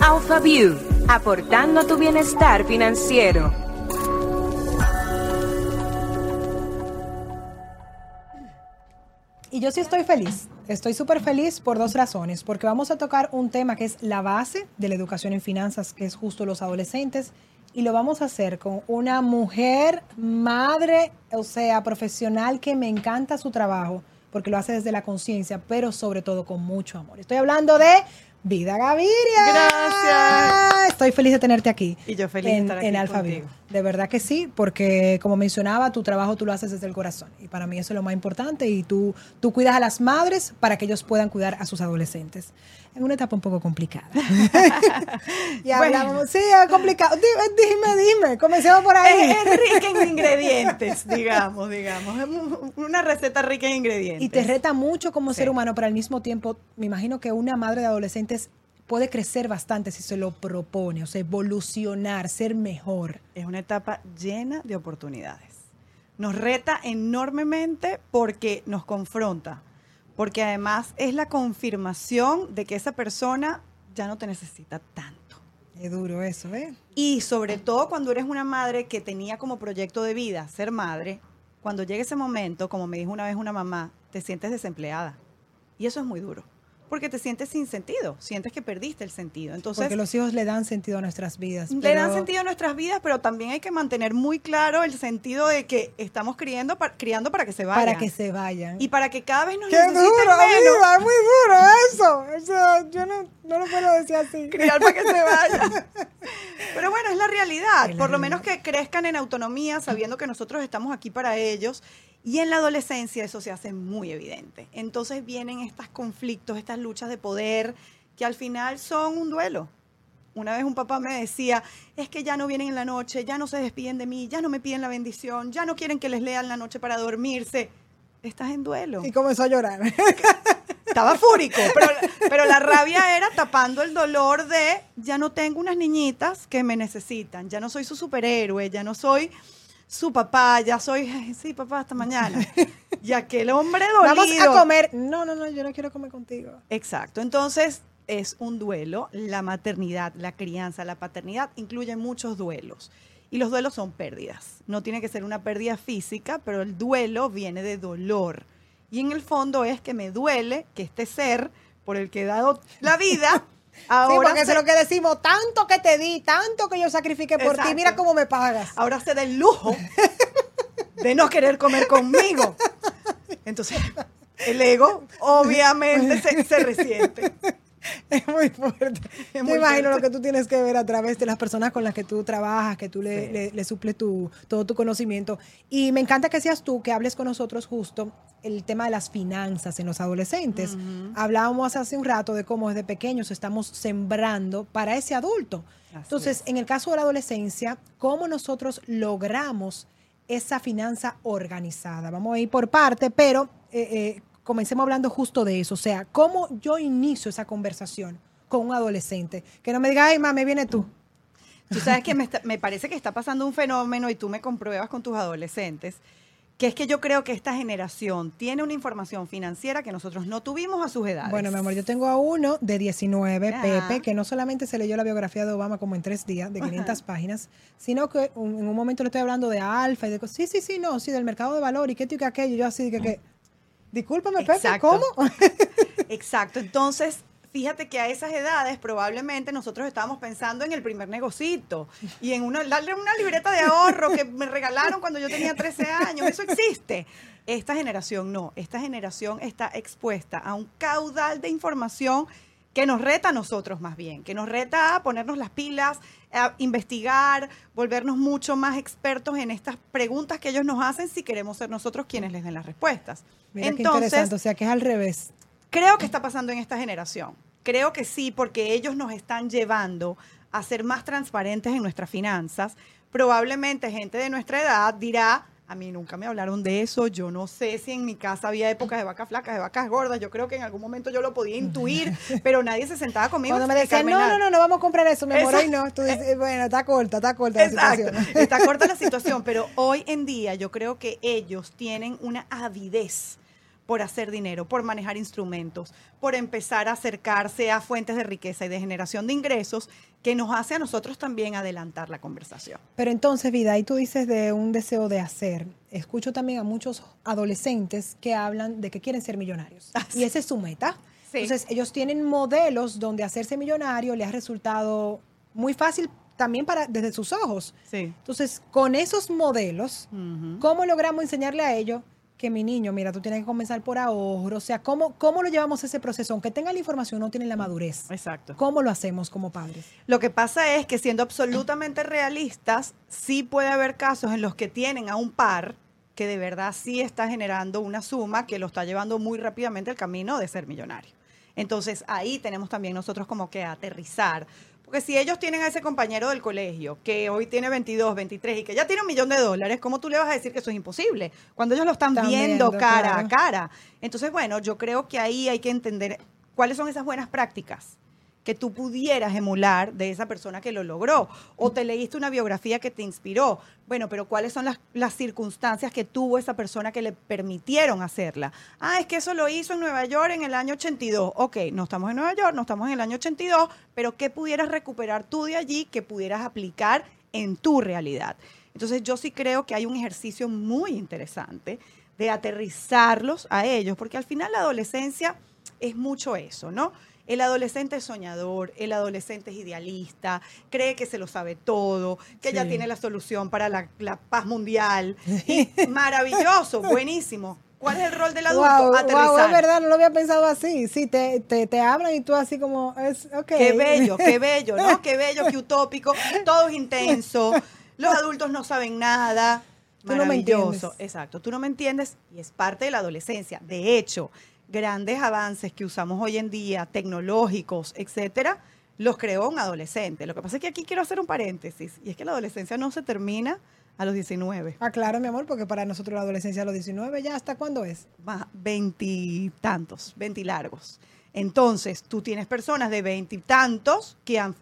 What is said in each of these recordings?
AlphaView, aportando a tu bienestar financiero. Y yo sí estoy feliz. Estoy súper feliz por dos razones. Porque vamos a tocar un tema que es la base de la educación en finanzas, que es justo los adolescentes. Y lo vamos a hacer con una mujer, madre, o sea, profesional que me encanta su trabajo, porque lo hace desde la conciencia, pero sobre todo con mucho amor. Estoy hablando de Vida Gaviria. Gracias. Estoy feliz de tenerte aquí. Y yo feliz en, de estar aquí en Alfa. Vivo. De verdad que sí, porque como mencionaba, tu trabajo tú lo haces desde el corazón. Y para mí eso es lo más importante. Y tú, tú cuidas a las madres para que ellos puedan cuidar a sus adolescentes. En una etapa un poco complicada. y hablamos, sí, es complicado. Dime, dime, dime. Comencemos por ahí. Es, es rica en ingredientes, digamos, digamos. Es una receta rica en ingredientes. Y te reta mucho como Sí. ser humano, pero al mismo tiempo, me imagino que una madre de adolescentes puede crecer bastante si se lo propone, o sea, evolucionar, ser mejor. Es una etapa llena de oportunidades. Nos reta enormemente porque nos confronta, porque además es la confirmación de que esa persona ya no te necesita tanto. Es duro eso, ¿eh? Y sobre todo cuando eres una madre que tenía como proyecto de vida ser madre, cuando llega ese momento, como me dijo una vez una mamá, te sientes desempleada. Y eso es muy duro, porque te sientes sin sentido, sientes que perdiste el sentido. Entonces, Porque los hijos le dan sentido a nuestras vidas. le pero- dan sentido a nuestras vidas, pero también hay que mantener muy claro el sentido de que estamos criando, pa- criando para que se vayan. para que se vayan. Y para que cada vez nos ¡Qué necesiten duro, menos. amiga! ¡Es muy duro eso! O sea, yo no, no lo puedo decir así. criar para que se vayan. Pero bueno, es la realidad. Es la Por lo menos realidad. que crezcan en autonomía, sabiendo que nosotros estamos aquí para ellos. Y en la adolescencia eso se hace muy evidente. Entonces vienen estos conflictos, estas luchas de poder, que al final son un duelo. Una vez un papá me decía, es que ya no vienen en la noche, ya no se despiden de mí, ya no me piden la bendición, ya no quieren que les lean la noche para dormirse. Estás en duelo. Y comenzó a llorar. Estaba fúrico, pero, pero la rabia era tapando el dolor de ya no tengo unas niñitas que me necesitan, ya no soy su superhéroe, ya no soy su papá, ya soy, "Ay, sí, papá, hasta mañana. Y aquel hombre dolido. Vamos a comer. No, no, no, yo no quiero comer contigo. Exacto, entonces es un duelo, la maternidad, la crianza, la paternidad incluye muchos duelos. Y los duelos son pérdidas. No tiene que ser una pérdida física, pero el duelo viene de dolor. Y en el fondo es que me duele que este ser por el que he dado la vida, sí, ahora, porque eso se, es lo que decimos. Tanto que te di, tanto que yo sacrifiqué por ti. Mira cómo me pagas. ahora se da el lujo de no querer comer conmigo. Entonces, el ego obviamente se, se resiente. Es muy fuerte. Es muy imagino fuerte. lo que tú tienes que ver a través de las personas con las que tú trabajas, que tú le, Sí. le, le suples tu, todo tu conocimiento. Y me encanta que seas tú, que hables con nosotros justo el tema de las finanzas en los adolescentes. Hablábamos hace un rato de cómo desde pequeños estamos sembrando para ese adulto. Así Entonces, es. en el caso de la adolescencia, ¿cómo nosotros logramos esa finanza organizada? Vamos a ir por parte, pero eh, eh, comencemos hablando justo de eso. O sea, ¿cómo yo inicio esa conversación con un adolescente? Que no me diga, ay, mami, viene tú. Tú sabes que me, está- me parece que está pasando un fenómeno y tú me compruebas con tus adolescentes, que es que yo creo que esta generación tiene una información financiera que nosotros no tuvimos a sus edades. Bueno, mi amor, yo tengo a uno de 19, Ajá. Pepe, que no solamente se leyó la biografía de Obama como en tres días, de 500 páginas, sino que un- en un momento le estoy hablando de alfa y de cosas. Sí, sí, sí, no, sí, del mercado de valor y qué tío que aquello. Yo así, que, que discúlpame, Pepe. ¿cómo? Exacto. Entonces, fíjate que a esas edades probablemente nosotros estábamos pensando en el primer negocito y en una, darle una libreta de ahorro que me regalaron cuando yo tenía 13 años. Eso existe. Esta generación no. Esta generación está expuesta a un caudal de información que nos reta a nosotros más bien, que nos reta a ponernos las pilas, a investigar, volvernos mucho más expertos en estas preguntas que ellos nos hacen si queremos ser nosotros quienes les den las respuestas. Mira qué interesante, o sea, que es al revés. Creo que está pasando en esta generación. Creo que sí, porque ellos nos están llevando a ser más transparentes en nuestras finanzas. Probablemente gente de nuestra edad dirá, a mí nunca me hablaron de eso, yo no sé si en mi casa había épocas de vacas flacas, de vacas gordas, yo creo que en algún momento yo lo podía intuir, pero nadie se sentaba conmigo. Cuando me decían, no, no, no, no vamos a comprar eso, mi amor, hoy no. Tú dices, bueno, está corta, está corta la situación. está corta la situación, pero hoy en día yo creo que ellos tienen una avidez por hacer dinero, por manejar instrumentos, por empezar a acercarse a fuentes de riqueza y de generación de ingresos que nos hace a nosotros también adelantar la conversación. Pero entonces, vida, ahí tú dices de un deseo de hacer. Escucho también a muchos adolescentes que hablan de que quieren ser millonarios. Ah, Y esa es su meta. Sí. Entonces, ellos tienen modelos donde hacerse millonario les ha resultado muy fácil también para desde sus ojos. Sí. Entonces, con esos modelos. ¿cómo logramos enseñarle a ellos que mi niño, mira, tú tienes que comenzar por ahorro? O sea, ¿cómo, cómo lo llevamos a ese proceso? Aunque tenga la información, no tienen la madurez. Exacto. ¿Cómo lo hacemos como padres? Lo que pasa es que siendo absolutamente realistas, sí puede haber casos en los que tienen a un par que de verdad sí está generando una suma que lo está llevando muy rápidamente al camino de ser millonario. Entonces ahí tenemos también nosotros como que aterrizar. Porque si ellos tienen a ese compañero del colegio que hoy tiene 22, 23 y que ya tiene un millón de dólares, ¿cómo tú le vas a decir que eso es imposible? Cuando ellos lo están, Están viendo, viendo, cara claro. a cara. Entonces, bueno, yo creo que ahí hay que entender cuáles son esas buenas prácticas que tú pudieras emular de esa persona que lo logró. O te leíste una biografía que te inspiró. Bueno, pero ¿cuáles son las, las circunstancias que tuvo esa persona que le permitieron hacerla? Ah, es que eso lo hizo en Nueva York en el año 82. Ok, no estamos en Nueva York, no estamos en el año 82, pero ¿qué pudieras recuperar tú de allí que pudieras aplicar en tu realidad? Entonces yo sí creo que hay un ejercicio muy interesante de aterrizarlos a ellos, porque al final la adolescencia es mucho eso, ¿no? El adolescente es soñador, el adolescente es idealista, cree que se lo sabe todo, que ya Sí. tiene la solución para la, la paz mundial. Y maravilloso, buenísimo. ¿Cuál es el rol del adulto? Wow, Aterrizar. wow, es verdad, no lo había pensado así. Sí, te, te, te hablan y tú así como, es, ok. Qué bello, qué bello, ¿no? Qué bello, qué utópico. Todo es intenso. Los adultos no saben nada. Tú no me Maravilloso. entiendes. Exacto. Tú no me entiendes y es parte de la adolescencia. De hecho, grandes avances que usamos hoy en día, tecnológicos, etcétera, los creó un adolescente. Lo que pasa es que aquí quiero hacer un paréntesis y es que la adolescencia no se termina a los 19. Ah, claro, mi amor, porque para nosotros la adolescencia a los 19 ya, ¿hasta cuándo es? más veintitantos, veintilargos. Entonces, tú tienes personas de veintitantos que han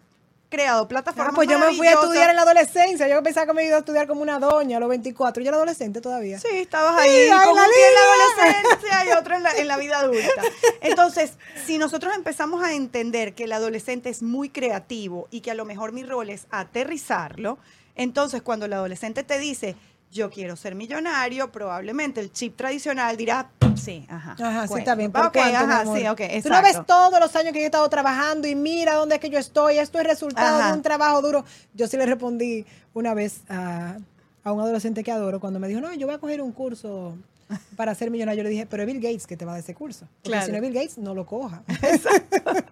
creado plataformas. Ah, pues yo me fui a estudiar en la adolescencia. Yo pensaba que me iba a estudiar como una doña a los 24. Yo era adolescente todavía. Sí, estabas Sí, ahí con la un pie en la adolescencia y otro en la, en la vida adulta. Entonces, si nosotros empezamos a entender que el adolescente es muy creativo y que a lo mejor mi rol es aterrizarlo, entonces cuando el adolescente te dice, yo quiero ser millonario, probablemente el chip tradicional dirá, sí, ajá. Ajá, sí, bueno, está bien. ¿Por ok, cuánto, ajá, sí, ok, Tú no ves exacto. todos los años que yo he estado trabajando y mira dónde es que yo estoy. Esto es resultado Ajá. de un trabajo duro. Yo sí le respondí una vez a, a un adolescente que adoro cuando me dijo, no, yo voy a coger un curso para ser millonario. Yo le dije, pero es Bill Gates que te va a dar ese curso. Porque Claro. si no es Bill Gates, no lo coja. Exacto.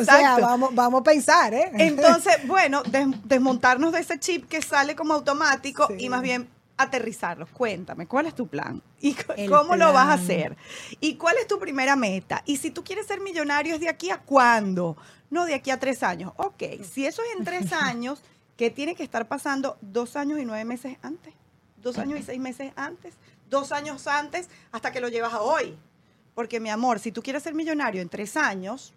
O sea, vamos, vamos a pensar, ¿eh? Entonces, bueno, des- desmontarnos de ese chip que sale como automático Sí. y más bien aterrizarlos. Cuéntame, ¿cuál es tu plan? ¿Y El cómo lo vas a hacer? ¿Y cuál es tu primera meta? Y si tú quieres ser millonario, ¿es de aquí a cuándo? No, de aquí a tres años. Ok, si eso es en tres años, ¿qué tiene que estar pasando dos años y nueve meses antes? Dos años y seis meses antes. Dos años antes hasta que lo llevas a hoy. Porque, mi amor, si tú quieres ser millonario en tres años,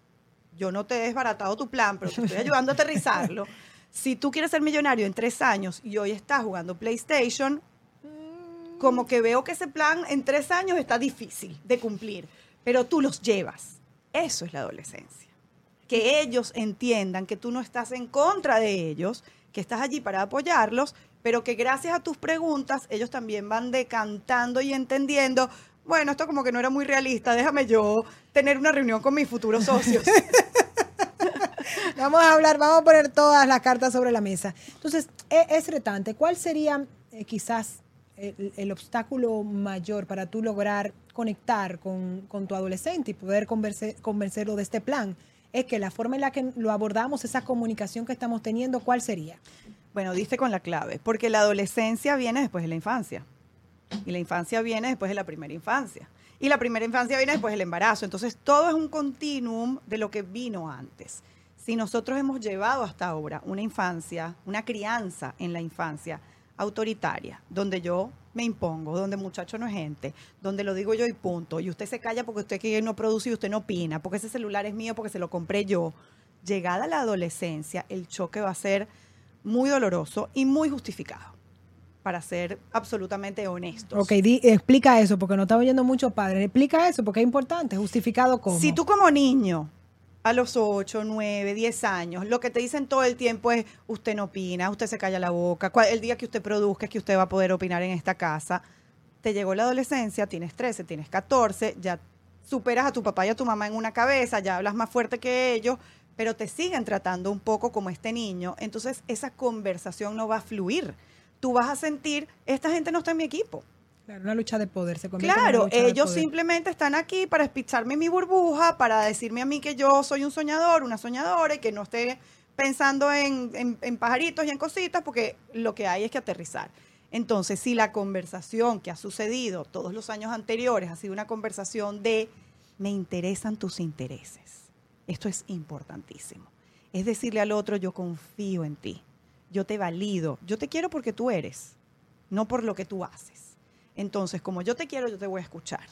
yo no te he desbaratado tu plan, pero te estoy ayudando a aterrizarlo. Si tú quieres ser millonario en tres años y hoy estás jugando PlayStation, como que veo que ese plan en tres años está difícil de cumplir, pero tú los llevas. Eso es la adolescencia. Que ellos entiendan que tú no estás en contra de ellos, que estás allí para apoyarlos, pero que gracias a tus preguntas ellos también van decantando y entendiendo, bueno, esto como que no era muy realista, déjame yo tener una reunión con mis futuros socios. Vamos a hablar, vamos a poner todas las cartas sobre la mesa. Entonces, e- es retante. ¿Cuál sería eh, quizás el, obstáculo mayor para tú lograr conectar con, con tu adolescente y poder converse- convencerlo de este plan? Es que la forma en la que lo abordamos, esa comunicación que estamos teniendo, ¿cuál sería? Bueno, diste con la clave, porque la adolescencia viene después de la infancia. Y la infancia viene después de la primera infancia. Y la primera infancia viene después del embarazo. Entonces, todo es un continuum de lo que vino antes. Si nosotros hemos llevado hasta ahora una infancia, una crianza en la infancia autoritaria, donde yo me impongo, donde muchacho no es gente, donde lo digo yo y punto, y usted se calla porque usted que no produce y usted no opina, porque ese celular es mío, porque se lo compré yo. Llegada la adolescencia, el choque va a ser muy doloroso y muy justificado. para ser absolutamente honestos. Ok, di- explica eso, porque no está oyendo mucho padre. Explica eso, porque es importante, justificado cómo. Si tú como niño, a los 8, 9, 10 años, lo que te dicen todo el tiempo es, usted no opina, usted se calla la boca, el día que usted produzca es que usted va a poder opinar en esta casa, te llegó la adolescencia, tienes 13, tienes 14, ya superas a tu papá y a tu mamá en una cabeza, ya hablas más fuerte que ellos, pero te siguen tratando un poco como este niño, entonces esa conversación no va a fluir. Tú vas a sentir, esta gente no está en mi equipo. Claro, una lucha de poder se convierte en una Claro, de ellos poder. simplemente están aquí para espicharme mi burbuja, para decirme a mí que yo soy un soñador, una soñadora y que no esté pensando en, en- en pajaritos y en cositas, porque lo que hay es que aterrizar. Entonces, si la conversación que ha sucedido todos los años anteriores ha sido una conversación de me interesan tus intereses, esto es importantísimo. Es decirle al otro, yo confío en ti, yo te valido, yo te quiero porque tú eres, no por lo que tú haces. Entonces, como yo te quiero, yo te voy a escuchar.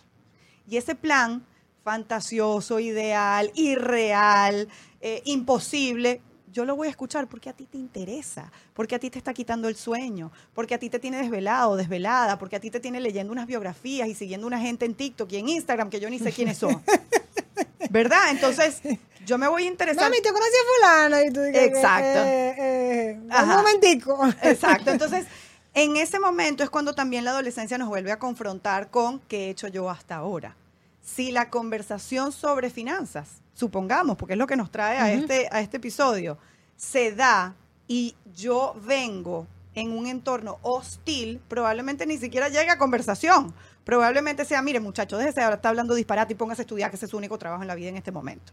Y ese plan fantasioso, ideal, irreal, eh, imposible, yo lo voy a escuchar porque a ti te interesa, porque a ti te está quitando el sueño, porque a ti te tiene desvelado, desvelada, porque a ti te tiene leyendo unas biografías y siguiendo una gente en TikTok y en Instagram que yo ni sé quiénes son. ¿Verdad? Entonces, yo me voy a interesar. Mami, te conocí a fulano y tú dices, Exacto. eh, eh, un Ajá. momentico. Exacto. Entonces, en ese momento es cuando también la adolescencia nos vuelve a confrontar con qué he hecho yo hasta ahora. Si la conversación sobre finanzas, supongamos, porque es lo que nos trae a, este, a este episodio, se da y yo vengo en un entorno hostil, probablemente ni siquiera llegue a conversación. Probablemente sea, mire muchacho, déjese de estar hablando disparate y póngase a estudiar, que ese es su único trabajo en la vida en este momento.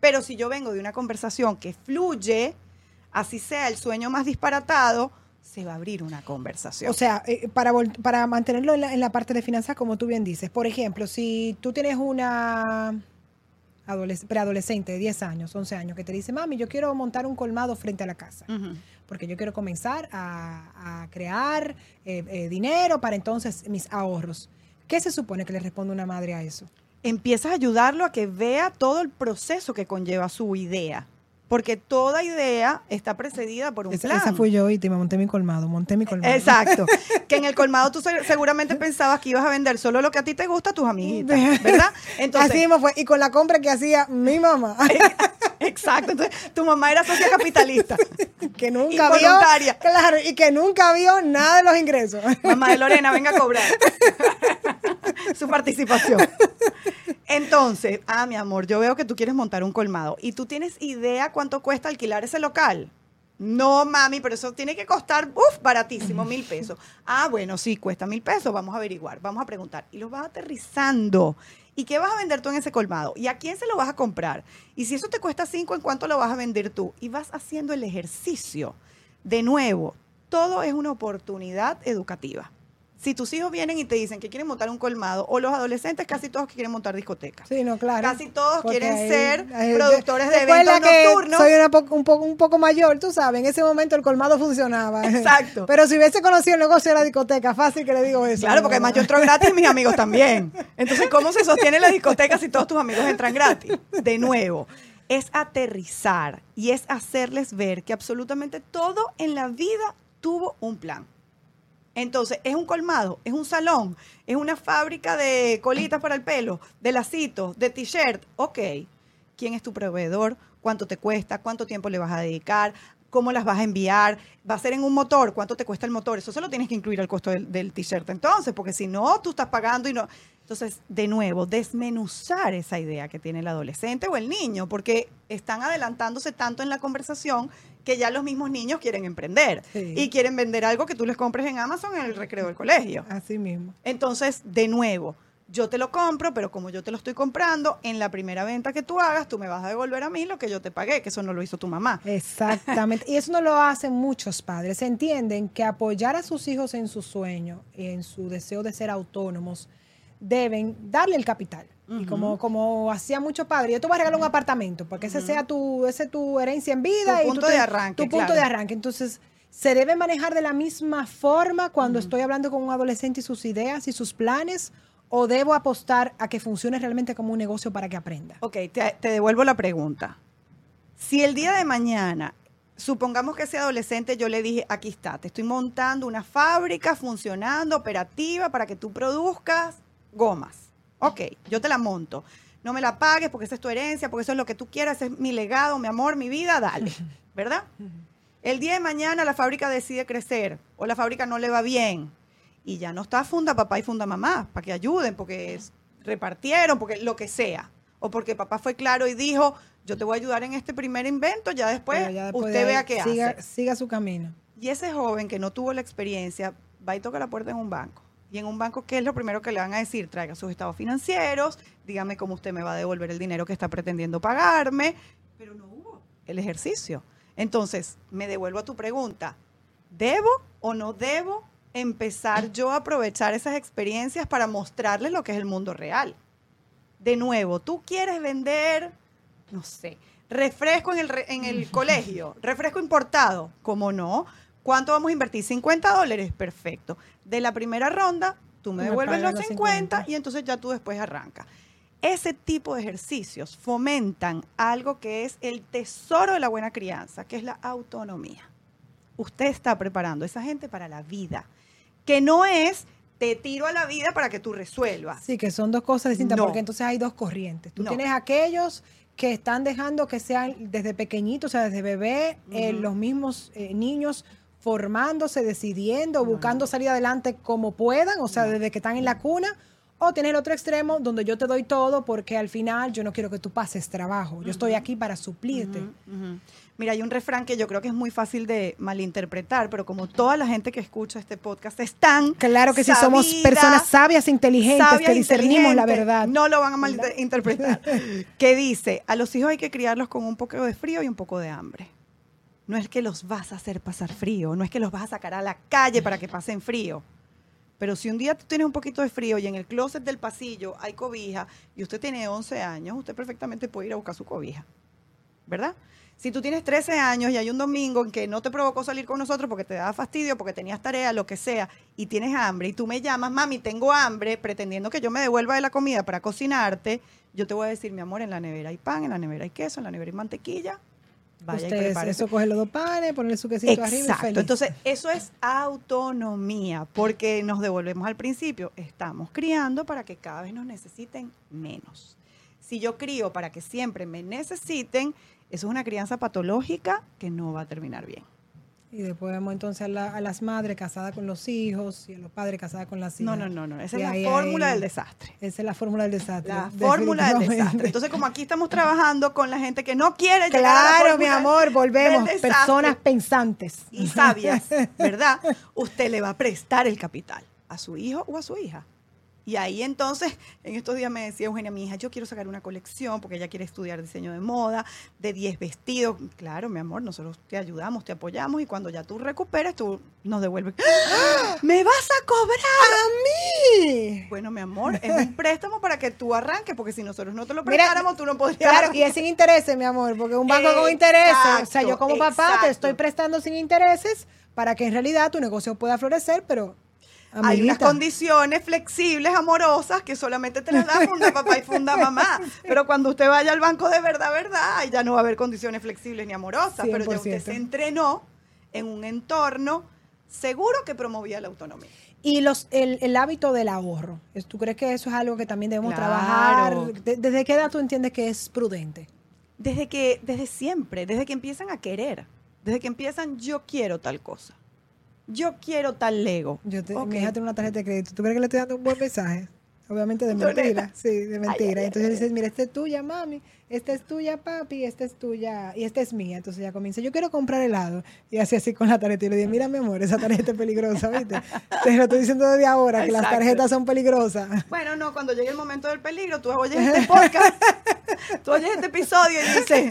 Pero si yo vengo de una conversación que fluye, así sea el sueño más disparatado, se va a abrir una conversación. O sea, eh, para, para mantenerlo en la, en la parte de finanzas, como tú bien dices, por ejemplo, si tú tienes una adoles- preadolescente de 10 años, 11 años, que te dice, mami, yo quiero montar un colmado frente a la casa, porque yo quiero comenzar a, a crear eh, eh, dinero para entonces mis ahorros. ¿Qué se supone que le responde una madre a eso? empiezas a ayudarlo a que vea todo el proceso que conlleva su idea. Porque toda idea está precedida por un Esa, plan. esa fui yo y te monté mi colmado, monté mi colmado. Exacto. Que en el colmado tú se- seguramente pensabas que ibas a vender solo lo que a ti te gusta a tus amiguitas, ¿verdad? Entonces, Así mismo fue. Y con la compra que hacía mi mamá, exacto. Entonces, tu mamá era socia capitalista. que nunca vio. Claro, y que nunca vio nada de los ingresos. Mamá de Lorena, venga a cobrar su participación. Entonces, ah, mi amor, yo veo que tú quieres montar un colmado y tú tienes idea cuánto cuesta alquilar ese local. No, mami, pero eso tiene que costar, uff, baratísimo, mil pesos. Ah, bueno, sí, cuesta mil pesos, vamos a averiguar, vamos a preguntar. Y los vas aterrizando. ¿Y qué vas a vender tú en ese colmado? ¿Y a quién se lo vas a comprar? Y si eso te cuesta cinco, ¿en cuánto lo vas a vender tú? Y vas haciendo el ejercicio. De nuevo, todo es una oportunidad educativa. Si tus hijos vienen y te dicen que quieren montar un colmado, o los adolescentes, casi todos que quieren montar discotecas. Sí, no, claro. Casi todos quieren ahí- ser ahí- productores de eventos que nocturnos. Soy una un, poco, un poco mayor, tú sabes. En ese momento el colmado funcionaba. Exacto. Pero si hubiese conocido el negocio de la discoteca, fácil que le digo eso. Claro, porque además yo entro gratis y mis amigos también. Entonces, ¿cómo se sostiene la discoteca si todos tus amigos entran gratis? De nuevo, es aterrizar y es hacerles ver que absolutamente todo en la vida tuvo un plan. Entonces, es un colmado, es un salón, es una fábrica de colitas para el pelo, de lacitos, de t-shirt. Ok, ¿quién es tu proveedor? ¿Cuánto te cuesta? ¿Cuánto tiempo le vas a dedicar? ¿Cómo las vas a enviar? ¿Va a ser en un motor? ¿Cuánto te cuesta el motor? Eso se lo tienes que incluir al costo del, del t-shirt entonces, porque si no, tú estás pagando y no. Entonces, de nuevo, desmenuzar esa idea que tiene el adolescente o el niño, porque están adelantándose tanto en la conversación que ya los mismos niños quieren emprender Sí. y quieren vender algo que tú les compres en Amazon en el recreo del colegio. Así mismo. Entonces, de nuevo, yo te lo compro, pero como yo te lo estoy comprando, en la primera venta que tú hagas, tú me vas a devolver a mí lo que yo te pagué, que eso no lo hizo tu mamá. Exactamente. Y eso no lo hacen muchos padres. Entienden que apoyar a sus hijos en su sueño, en su deseo de ser autónomos, deben darle el capital. Y como, como hacía muchos padres, yo te voy a regalar un apartamento, porque ese sea tu, ese tu herencia en vida. Tu y punto tú te- de arranque, Tu punto claro. de arranque. Entonces, se debe manejar de la misma forma cuando estoy hablando con un adolescente y sus ideas y sus planes, o debo apostar a que funcione realmente como un negocio para que aprenda. Ok, te, te devuelvo la pregunta. Si el día de mañana supongamos que ese adolescente yo le dije, aquí está, te estoy montando una fábrica funcionando, operativa, para que tú produzcas gomas. Ok, yo te la monto. No me la pagues porque esa es tu herencia, porque eso es lo que tú quieras, es mi legado, mi amor, mi vida, dale. ¿Verdad? El día de mañana la fábrica decide crecer o la fábrica no le va bien y ya no está funda papá y funda mamá para que ayuden, porque repartieron, porque lo que sea. O porque papá fue claro y dijo, yo te voy a ayudar en este primer invento, ya después, usted vea qué hace. Siga su camino. Y ese joven que no tuvo la experiencia va y toca la puerta en un banco. Y en un banco, ¿qué es lo primero que le van a decir? Traiga sus estados financieros, dígame cómo usted me va a devolver el dinero que está pretendiendo pagarme. Pero no hubo el ejercicio. Entonces, me devuelvo a tu pregunta. ¿Debo o no debo empezar yo a aprovechar esas experiencias para mostrarles lo que es el mundo real? De nuevo, tú quieres vender no sé, refresco en el, en el colegio, refresco importado, ¿cómo no? ¿Cuánto vamos a invertir? 50 dólares, perfecto. De la primera ronda, tú me, devuelves los 50, y entonces ya tú después arrancas. Ese tipo de ejercicios fomentan algo que es el tesoro de la buena crianza, que es la autonomía. Usted está preparando a esa gente para la vida, que no es te tiro a la vida para que tú resuelvas. Sí, que son dos cosas distintas, porque entonces hay dos corrientes. Tú tienes aquellos que están dejando que sean desde pequeñitos, o sea, desde bebé, eh, los mismos eh, niños formándose, decidiendo, buscando salir adelante como puedan, o sea, desde que están en la cuna, o tener el otro extremo donde yo te doy todo porque al final yo no quiero que tú pases trabajo, yo estoy aquí para suplirte. Mira, hay un refrán que yo creo que es muy fácil de malinterpretar, pero como toda la gente que escucha este podcast están Claro que si somos personas sabias, inteligentes, que discernimos la verdad. No lo van a malinterpretar. que dice, a los hijos hay que criarlos con un poco de frío y un poco de hambre. No es que los vas a hacer pasar frío, no es que los vas a sacar a la calle para que pasen frío. Pero si un día tú tienes un poquito de frío y en el closet del pasillo hay cobija y usted tiene 11 años, usted perfectamente puede ir a buscar su cobija. ¿Verdad? Si tú tienes 13 años y hay un domingo en que no te provocó salir con nosotros porque te daba fastidio, porque tenías tarea, lo que sea, y tienes hambre, y tú me llamas, mami, tengo hambre, pretendiendo que yo me devuelva de la comida para cocinarte, yo te voy a decir, mi amor, en la nevera hay pan, en la nevera hay queso, en la nevera hay mantequilla. Vaya Usted, eso coge los dos panes, ponerle su quesito arriba y Entonces, eso es autonomía, porque nos devolvemos al principio. Estamos criando para que cada vez nos necesiten menos. Si yo crío para que siempre me necesiten, eso es una crianza patológica que no va a terminar bien. Y después vemos entonces a, las madres casadas con los hijos y a los padres casados con las hijas. No, no, no, no. Esa es la fórmula del desastre. Esa es la fórmula del desastre. La fórmula del desastre. Entonces, como aquí estamos trabajando con la gente que no quiere llegar a la Claro, mi amor, volvemos. Personas pensantes. Y sabias, ¿verdad? Usted le va a prestar el capital a su hijo o a su hija. Y ahí entonces, en estos días me decía Eugenia, mi hija, yo quiero sacar una colección porque ella quiere estudiar diseño de moda, de 10 vestidos. Claro, mi amor, nosotros te ayudamos, te apoyamos y cuando ya tú recuperes, tú nos devuelves. ¡Ah! ¡Me vas a cobrar! ¡A mí! Bueno, mi amor, es un préstamo para que tú arranques, porque si nosotros no te lo prestáramos, tú no podrías. Claro, y es sin intereses, mi amor, porque un banco con intereses. O sea, yo como papá te estoy prestando sin intereses para que en realidad tu negocio pueda florecer, pero hay unas condiciones flexibles, amorosas, que solamente te las da funda papá y funda mamá. Pero cuando usted vaya al banco de verdad, verdad, ya no va a haber condiciones flexibles ni amorosas, pero ya usted se entrenó en un entorno seguro que promovía la autonomía. Y los, el, hábito del ahorro. ¿Tú crees que eso es algo que también debemos trabajar? ¿Desde qué edad tú entiendes que es prudente? Desde que, desde siempre, desde que empiezan a querer, desde que empiezan yo quiero tal cosa yo quiero tal Lego. Yo te, Mi hija tiene una tarjeta de crédito. ¿Tú crees que le estoy dando un buen mensaje? Obviamente de mentira, sí, de mentira. Entonces dices, mira, esta es tuya, mami, esta es tuya, papi, esta es tuya y esta es mía. Entonces ya comienza, yo quiero comprar helado. Y así así con la tarjeta. Y le dije, mira, mi amor, esa tarjeta es peligrosa, ¿viste? Te lo estoy diciendo desde ahora, que las tarjetas son peligrosas. Bueno, no, cuando llegue el momento del peligro, tú oyes este podcast, tú oyes este episodio y dices,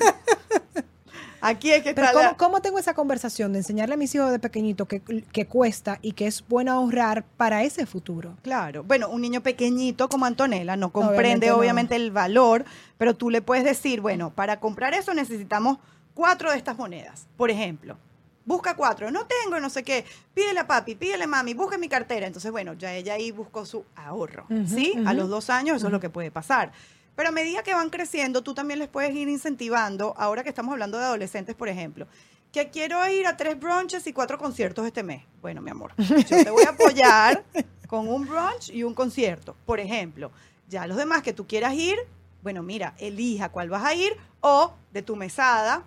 Aquí es que Pero ¿cómo, tengo esa conversación de enseñarle a mis hijos de pequeñito que, cuesta y que es bueno ahorrar para ese futuro? Claro. Bueno, un niño pequeñito como Antonella no comprende obviamente, el valor, pero tú le puedes decir, bueno, para comprar eso necesitamos cuatro de estas monedas, por ejemplo. Busca cuatro, no tengo, no sé qué. Pídele a papi, pídele a mami, busque mi cartera. Entonces, bueno, ya ella ahí buscó su ahorro. ¿Sí? A los dos años eso es lo que puede pasar. Pero a medida que van creciendo, tú también les puedes ir incentivando, ahora que estamos hablando de adolescentes, por ejemplo, que quiero ir a tres brunches y cuatro conciertos este mes. Bueno, mi amor, yo te voy a apoyar con un brunch y un concierto. Por ejemplo, ya los demás que tú quieras ir, bueno, mira, elija cuál vas a ir o de tu mesada,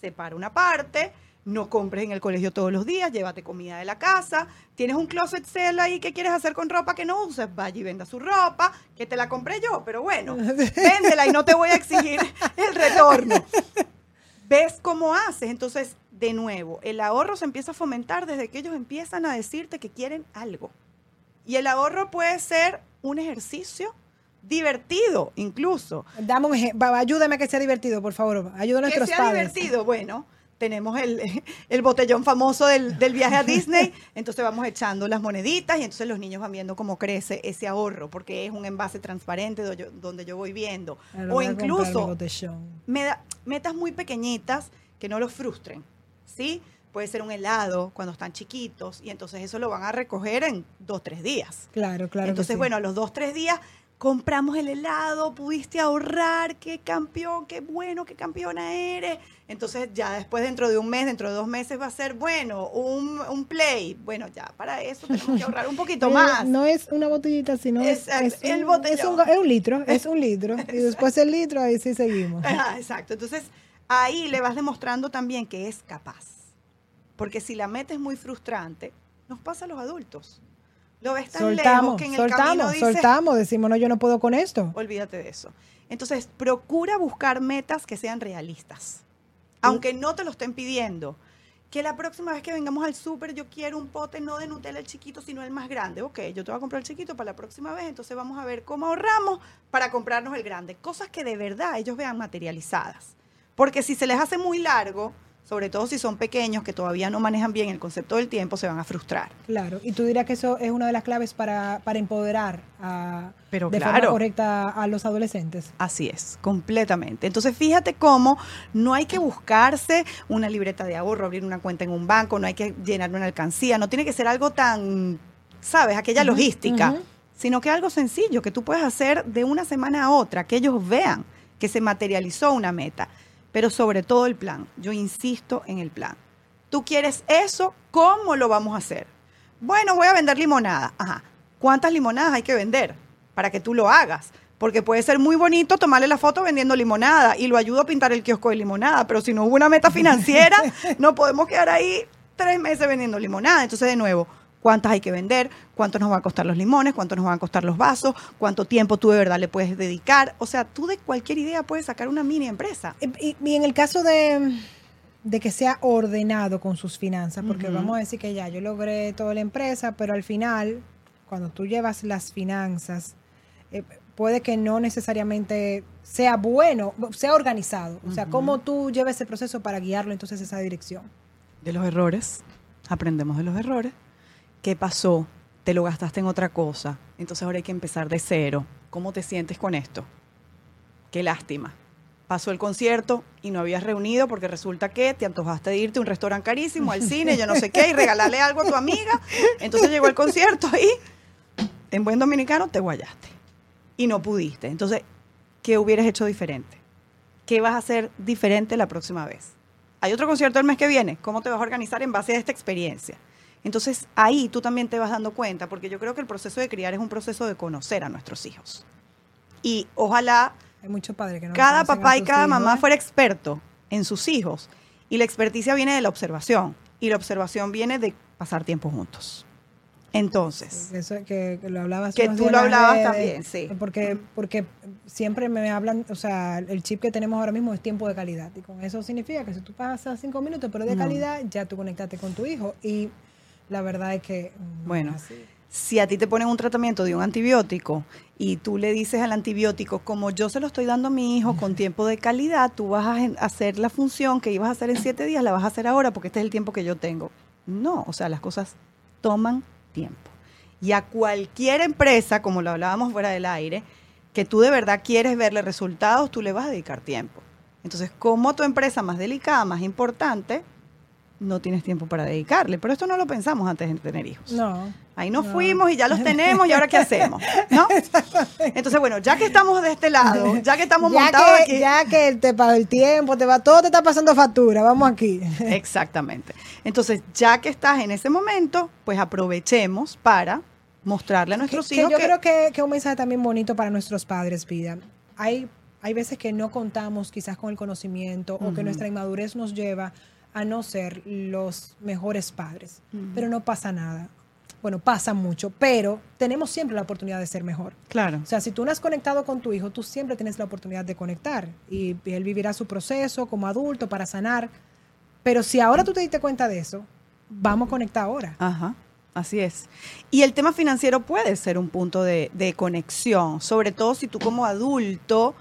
separa una parte, no compres en el colegio todos los días, llévate comida de la casa, tienes un closet sale ahí que quieres hacer con ropa que no uses, vaya y venda su ropa, que te la compré yo, pero bueno, véndela y no te voy a exigir el retorno. ¿Ves cómo haces? Entonces, de nuevo, el ahorro se empieza a fomentar desde que ellos empiezan a decirte que quieren algo. Y el ahorro puede ser un ejercicio divertido, incluso. Dame un ej- va- ayúdame a que sea divertido, por favor. Ayuda a Que nuestros sea padres. divertido, bueno. Tenemos el, el botellón famoso del, del viaje a Disney, entonces vamos echando las moneditas y entonces los niños van viendo cómo crece ese ahorro, porque es un envase transparente yo- donde yo voy viendo. Ahora O incluso botellón. me da- metas muy pequeñitas que no los frustren, ¿sí? Puede ser un helado cuando están chiquitos y entonces eso lo van a recoger en dos, tres días. Claro, claro. entonces, sí. bueno, a los dos, tres días compramos el helado, pudiste ahorrar, qué campeón, qué bueno, qué campeona eres. Entonces ya después, dentro de un mes, dentro de dos meses va a ser, bueno, un, un play. Bueno, ya para eso tenemos que ahorrar un poquito Eh, más. No es una botellita, sino es, Exacto, es el un, es, un, ga- es un litro, es un litro. y después el litro, ahí sí seguimos. Ajá, exacto. Entonces, ahí le vas demostrando también que es capaz. Porque si la meta es muy frustrante, nos pasa a los adultos. Lo ves tan lejos Soltamos, que en el camino soltamos, dices, soltamos, decimos, no, yo no puedo con esto. olvídate de eso. Entonces, procura buscar metas que sean realistas. Aunque no te lo estén pidiendo. Que la próxima vez que vengamos al súper yo quiero un pote no de Nutella el chiquito, sino el más grande. Ok, yo te voy a comprar el chiquito para la próxima vez, entonces vamos a ver cómo ahorramos para comprarnos el grande. Cosas que de verdad ellos vean materializadas. Porque si se les hace muy largo, sobre todo si son pequeños que todavía no manejan bien el concepto del tiempo, se van a frustrar. Claro, y tú dirás que eso es una de las claves para, para empoderar a, Pero de claro. forma correcta a los adolescentes. Así es, completamente. Entonces, fíjate cómo no hay que buscarse una libreta de ahorro, abrir una cuenta en un banco, no hay que llenar una alcancía, no tiene que ser algo tan, ¿sabes? Aquella logística, sino que algo sencillo que tú puedes hacer de una semana a otra, que ellos vean que se materializó una meta, pero sobre todo el plan. Yo insisto en el plan. Tú quieres eso, ¿cómo lo vamos a hacer? Bueno, voy a vender limonada. Ajá. ¿Cuántas limonadas hay que vender para que tú lo hagas? Porque puede ser muy bonito tomarle la foto vendiendo limonada y lo ayudo a pintar el kiosco de limonada, pero si no hubo una meta financiera, no podemos quedar ahí tres meses vendiendo limonada. Entonces, de nuevo, ¿cuántas hay que vender? ¿Cuánto nos van a costar los limones? ¿Cuánto nos van a costar los vasos? ¿Cuánto tiempo tú de verdad le puedes dedicar? O sea, tú de cualquier idea puedes sacar una mini empresa. Y, y en el caso de, de que sea ordenado con sus finanzas, porque vamos a decir que ya yo logré toda la empresa, pero al final, cuando tú llevas las finanzas, eh, puede que no necesariamente sea bueno, sea organizado. O sea, cómo tú llevas ese proceso para guiarlo entonces a esa dirección. de los errores, aprendemos de los errores. ¿Qué pasó? Te lo gastaste en otra cosa. Entonces ahora hay que empezar de cero. ¿Cómo te sientes con esto? Qué lástima. Pasó el concierto y no habías reunido porque resulta que te antojaste de irte a un restaurante carísimo, al cine, yo no sé qué, y regalarle algo a tu amiga. Entonces llegó el concierto y en buen dominicano te guayaste. Y no pudiste. Entonces, ¿qué hubieras hecho diferente? ¿Qué vas a hacer diferente la próxima vez? Hay otro concierto el mes que viene. ¿Cómo te vas a organizar en base a esta experiencia? Entonces ahí tú también te vas dando cuenta, porque yo creo que el proceso de criar es un proceso de conocer a nuestros hijos. Y ojalá Hay muchos padres que no cada papá y cada hijos, mamá ¿eh? fuera experto en sus hijos. Y la experticia viene de la observación. Y la observación viene de pasar tiempo juntos. Entonces, Eso que, que lo hablabas Que tú lo hablabas también, sí. Porque, porque siempre me hablan, o sea, el chip que tenemos ahora mismo es tiempo de calidad. Y con eso significa que si tú pasas cinco minutos, pero de No. calidad, ya tú conectaste con tu hijo. Y la verdad es que. mm, Bueno, si a ti te ponen un tratamiento de un antibiótico y tú le dices al antibiótico, como yo se lo estoy dando a mi hijo con tiempo de calidad, tú vas a hacer la función que ibas a hacer en siete días, la vas a hacer ahora porque este es el tiempo que yo tengo. No, o sea, las cosas toman tiempo. Y a cualquier empresa, como lo hablábamos fuera del aire, que tú de verdad quieres verle resultados, tú le vas a dedicar tiempo. Entonces, como tu empresa más delicada, más importante, no tienes tiempo para dedicarle. Pero esto no lo pensamos antes de tener hijos. No. Ahí nos fuimos y ya los tenemos y ahora qué hacemos, ¿no? Entonces, bueno, ya que estamos de este lado, ya que estamos Ya montados que, aquí. ya que te paga el tiempo, te va, todo te está pasando factura, vamos aquí. Exactamente. Entonces, ya que estás en ese momento, pues aprovechemos para mostrarle a nuestros que, hijos que yo creo que, que un mensaje también bonito para nuestros padres, vida. Hay, hay veces que no contamos quizás con el conocimiento o que nuestra inmadurez nos lleva a no ser los mejores padres. Pero no pasa nada. Bueno, pasa mucho, pero tenemos siempre la oportunidad de ser mejor. Claro. O sea, si tú no has conectado con tu hijo, tú siempre tienes la oportunidad de conectar y él vivirá su proceso como adulto para sanar. Pero si ahora tú te diste cuenta de eso, vamos a conectar ahora. Ajá, así es. Y el tema financiero puede ser un punto de, de conexión, sobre todo si tú como adulto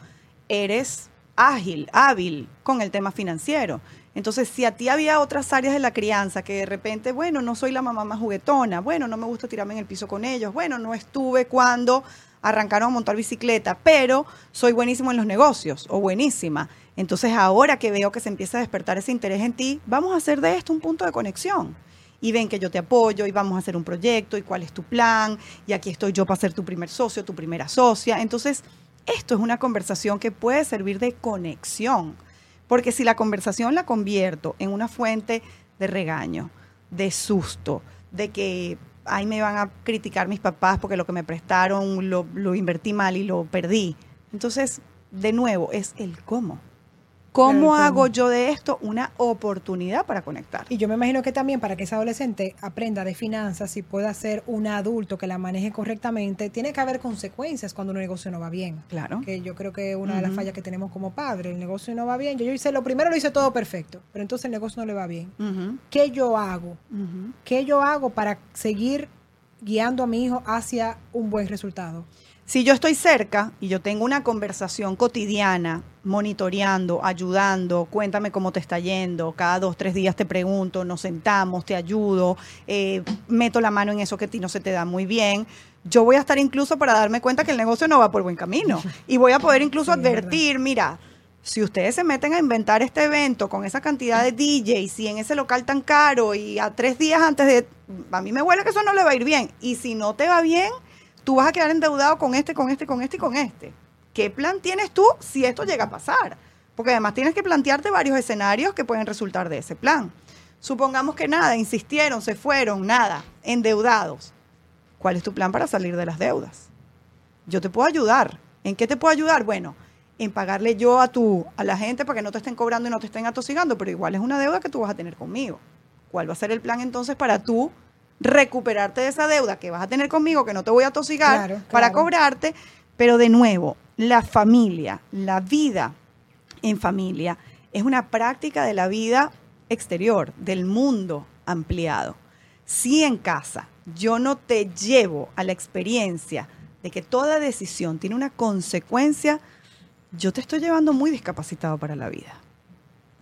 eres ágil, hábil con el tema financiero. Entonces, si a ti había otras áreas de la crianza que de repente, bueno, no soy la mamá más juguetona, bueno, no me gusta tirarme en el piso con ellos, bueno, no estuve cuando arrancaron a montar bicicleta, pero soy buenísimo en los negocios o buenísima. Entonces, ahora que veo que se empieza a despertar ese interés en ti, vamos a hacer de esto un punto de conexión y ven que yo te apoyo y vamos a hacer un proyecto y cuál es tu plan y aquí estoy yo para ser tu primer socio, tu primera socia. Entonces, esto es una conversación que puede servir de conexión, porque si la conversación la convierto en una fuente de regaño, de susto, de que ahí me van a criticar mis papás porque lo que me prestaron lo, lo invertí mal y lo perdí. Entonces, de nuevo, es el cómo. ¿Cómo Claro, hago yo de esto una oportunidad para conectar? Y yo me imagino que también para que ese adolescente aprenda de finanzas y pueda ser un adulto que la maneje correctamente, tiene que haber consecuencias cuando un negocio no va bien. Claro. Que yo creo que una de las fallas que tenemos como padre, el negocio no va bien. Yo, yo hice lo primero, lo hice todo perfecto, pero entonces el negocio no le va bien. ¿Qué yo hago? ¿Qué yo hago para seguir guiando a mi hijo hacia un buen resultado? Si yo estoy cerca y yo tengo una conversación cotidiana, monitoreando, ayudando, cuéntame cómo te está yendo, cada dos, tres días te pregunto, nos sentamos, te ayudo, eh, meto la mano en eso que a ti no se te da muy bien, yo voy a estar incluso para darme cuenta que el negocio no va por buen camino y voy a poder incluso Sí, advertir, mira, si ustedes se meten a inventar este evento con esa cantidad de DJs y en ese local tan caro y a tres días antes de... A mí me huele que eso no le va a ir bien. Y si no te va bien, tú vas a quedar endeudado con este, con este, con este y con este. ¿Qué plan tienes tú si esto llega a pasar? Porque además tienes que plantearte varios escenarios que pueden resultar de ese plan. Supongamos que nada, insistieron, se fueron, nada, endeudados. ¿Cuál es tu plan para salir de las deudas? Yo te puedo ayudar. ¿En qué te puedo ayudar? Bueno, en pagarle yo a tu, a la gente para que no te estén cobrando y no te estén atosigando, pero igual es una deuda que tú vas a tener conmigo. ¿Cuál va a ser el plan entonces para tú recuperarte de esa deuda que vas a tener conmigo, que no te voy a atosigar Claro, para cobrarte? Pero de nuevo, la familia, la vida en familia, es una práctica de la vida exterior, del mundo ampliado. Si en casa yo no te llevo a la experiencia de que toda decisión tiene una consecuencia, yo te estoy llevando muy discapacitado para la vida.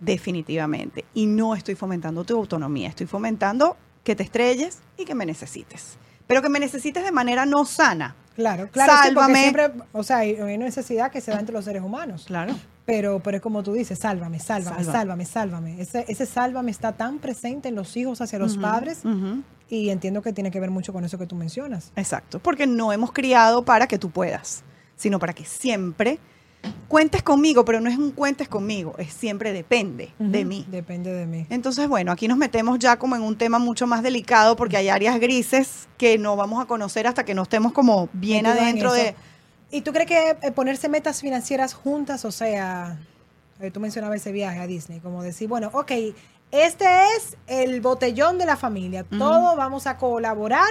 Definitivamente. Y no estoy fomentando tu autonomía, estoy fomentando que te estrelles y que me necesites. Pero que me necesites de manera no sana. Claro, claro, sí, Sálvame. siempre, o sea, hay una necesidad que se da entre los seres humanos. Claro. Pero, pero es como tú dices, sálvame, sálvame, Salva. sálvame, sálvame. Ese, ese sálvame está tan presente en los hijos hacia los padres y entiendo que tiene que ver mucho con eso que tú mencionas. Exacto, porque no hemos criado para que tú puedas, sino para que siempre cuentes conmigo, pero no es un cuentes conmigo, es siempre depende de mí. Depende de mí. Entonces, bueno, aquí nos metemos ya como en un tema mucho más delicado porque hay áreas grises que no vamos a conocer hasta que no estemos como bien adentro de... ¿Y tú crees que eh, ponerse metas financieras juntas, o sea, eh, tú mencionabas ese viaje a Disney, como decir, bueno, ok, este es el botellón de la familia, todos vamos a colaborar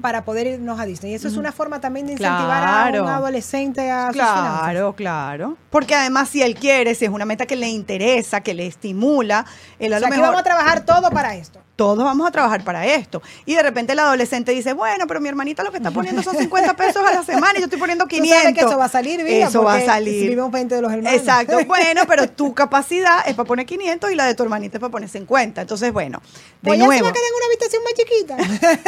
para poder irnos a Disney. Y eso es una forma también de incentivar a un adolescente a sus. Claro, claro. Porque además si él quiere, si es una meta que le interesa, que le estimula, él a O lo sea, aquí mejor... vamos a trabajar todo para esto. Todos vamos a trabajar para esto. Y de repente el adolescente dice, bueno, pero mi hermanita lo que está poniendo son 50 pesos a la semana y yo estoy poniendo Tú 500. sabes que eso va a salir, vida, Eso va a salir. Vivimos 20 de los hermanos. Exacto. Bueno, pero tu capacidad es para poner 500 y la de tu hermanita es para poner 50. Entonces, bueno, de ya se nuevo. va a quedar en una habitación más chiquita.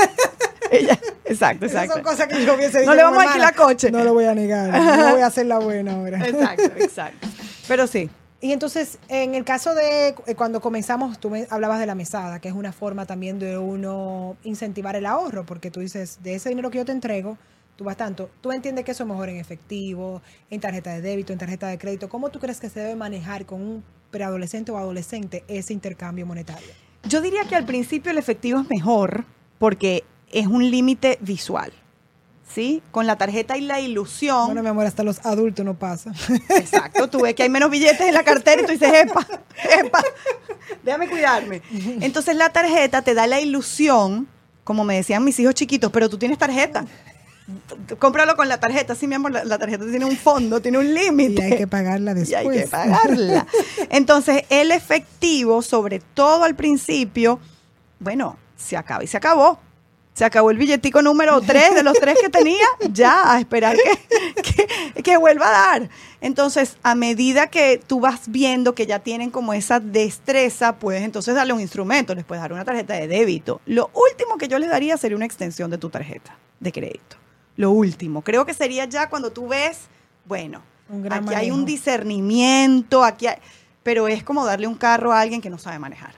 ella- exacto, Esas exacto. son cosas que yo hubiese dicho. No le vamos a alquilar coche. No lo voy a negar. No voy a hacer la buena ahora. Exacto, exacto. Pero sí. Y entonces, en el caso de eh, cuando comenzamos, tú me hablabas de la mesada, que es una forma también de uno incentivar el ahorro, porque tú dices, de ese dinero que yo te entrego, tú vas tanto, tú entiendes que eso es mejor en efectivo, en tarjeta de débito, en tarjeta de crédito. ¿Cómo tú crees que se debe manejar con un preadolescente o adolescente ese intercambio monetario? Yo diría que al principio el efectivo es mejor porque es un límite visual. ¿Sí? Con la tarjeta y la ilusión. Bueno, mi amor, hasta los adultos no pasa. Exacto, tú ves que hay menos billetes en la cartera y tú dices, epa, epa, déjame cuidarme. Entonces la tarjeta te da la ilusión, como me decían mis hijos chiquitos, pero tú tienes tarjeta. Cómpralo con la tarjeta, sí, mi amor, la, la tarjeta tiene un fondo, tiene un y límite. hay que pagarla Y después. hay que pagarla. Entonces, el efectivo, sobre todo al principio, bueno, se acaba y se acabó. Se acabó el billetico número 3 de los tres que tenía, ya a esperar que, que, que vuelva a dar. Entonces, a medida que tú vas viendo que ya tienen como esa destreza, puedes entonces darle un instrumento, les puedes dar una tarjeta de débito. Lo último que yo les daría sería una extensión de tu tarjeta de crédito. Lo último. Creo que sería ya cuando tú ves, bueno, aquí hay un discernimiento, aquí hay- pero es como darle un carro a alguien que no sabe manejar.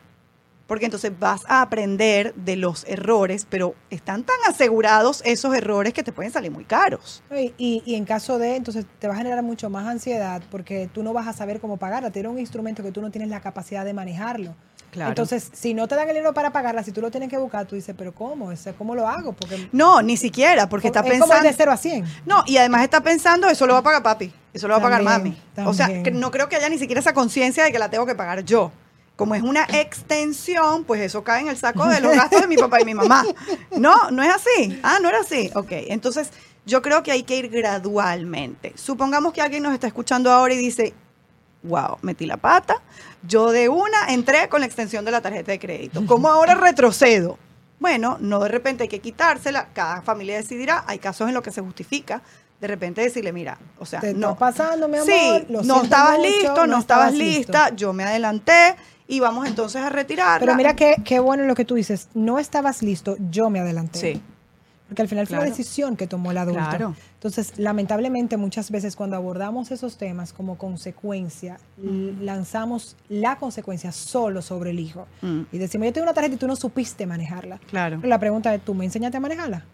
Porque entonces vas a aprender de los errores, pero están tan asegurados esos errores que te pueden salir muy caros. Y, y- y en caso de, entonces te va a generar mucho más ansiedad porque tú no vas a saber cómo pagarla. Tiene un instrumento que tú no tienes la capacidad de manejarlo. Claro. Entonces, si no te dan el dinero para pagarla, si tú lo tienes que buscar, tú dices, pero ¿cómo? ¿Cómo lo hago? Porque No, ni siquiera, porque está es como pensando. el de 0 a 100. No, y además está pensando, eso lo va a pagar papi, eso lo va a pagar También, mami. O sea, que no creo que haya ni siquiera esa conciencia de que la tengo que pagar yo. Como es una extensión, pues eso cae en el saco de los gastos de mi papá y mi mamá. No, no es así. Ah, no era así. Ok, entonces yo creo que hay que ir gradualmente. Supongamos que alguien nos está escuchando ahora y dice, wow, metí la pata. Yo de una entré con la extensión de la tarjeta de crédito. ¿Cómo ahora retrocedo? Bueno, no de repente hay que quitársela. Cada familia decidirá. Hay casos en los que se justifica. De repente decirle, mira, o sea, Te no. está pasando, mi amor. Sí, lo no estabas mucho, listo, no, estabas lista, yo me adelanté y vamos entonces a retirarla. Pero mira qué, qué bueno lo que tú dices. No estabas listo, yo me adelanté. Sí. Porque al final fue una decisión que tomó el adulto. Claro. Entonces, lamentablemente, muchas veces cuando abordamos esos temas como consecuencia, lanzamos la consecuencia solo sobre el hijo. Mm. Y decimos, yo tengo una tarjeta y tú no supiste manejarla. Claro. Pero la pregunta es, ¿tú me enseñaste a manejarla?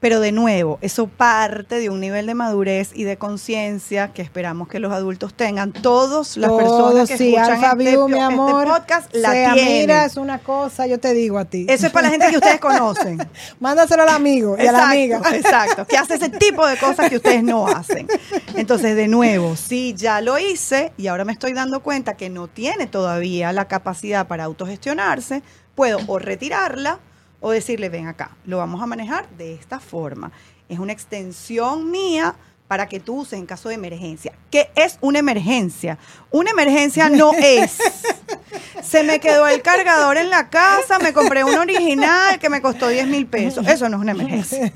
Pero de nuevo, eso parte de un nivel de madurez y de conciencia que esperamos que los adultos tengan. Todas las personas que sí, escuchan este, este podcast la sea, tienen. mira, es una cosa, yo te digo a ti. Eso es para la gente que ustedes conocen. Mándaselo al amigo y a la amiga. Exacto, que hace ese tipo de cosas que ustedes no hacen. Entonces, de nuevo, si ya lo hice y ahora me estoy dando cuenta que no tiene todavía la capacidad para autogestionarse, puedo o retirarla o decirle, ven acá, lo vamos a manejar de esta forma. Es una extensión mía para que tú uses en caso de emergencia. ¿Qué es una emergencia? Una emergencia no es. Se me quedó el cargador en la casa, me compré un original que me costó 10 mil pesos. Eso no es una emergencia.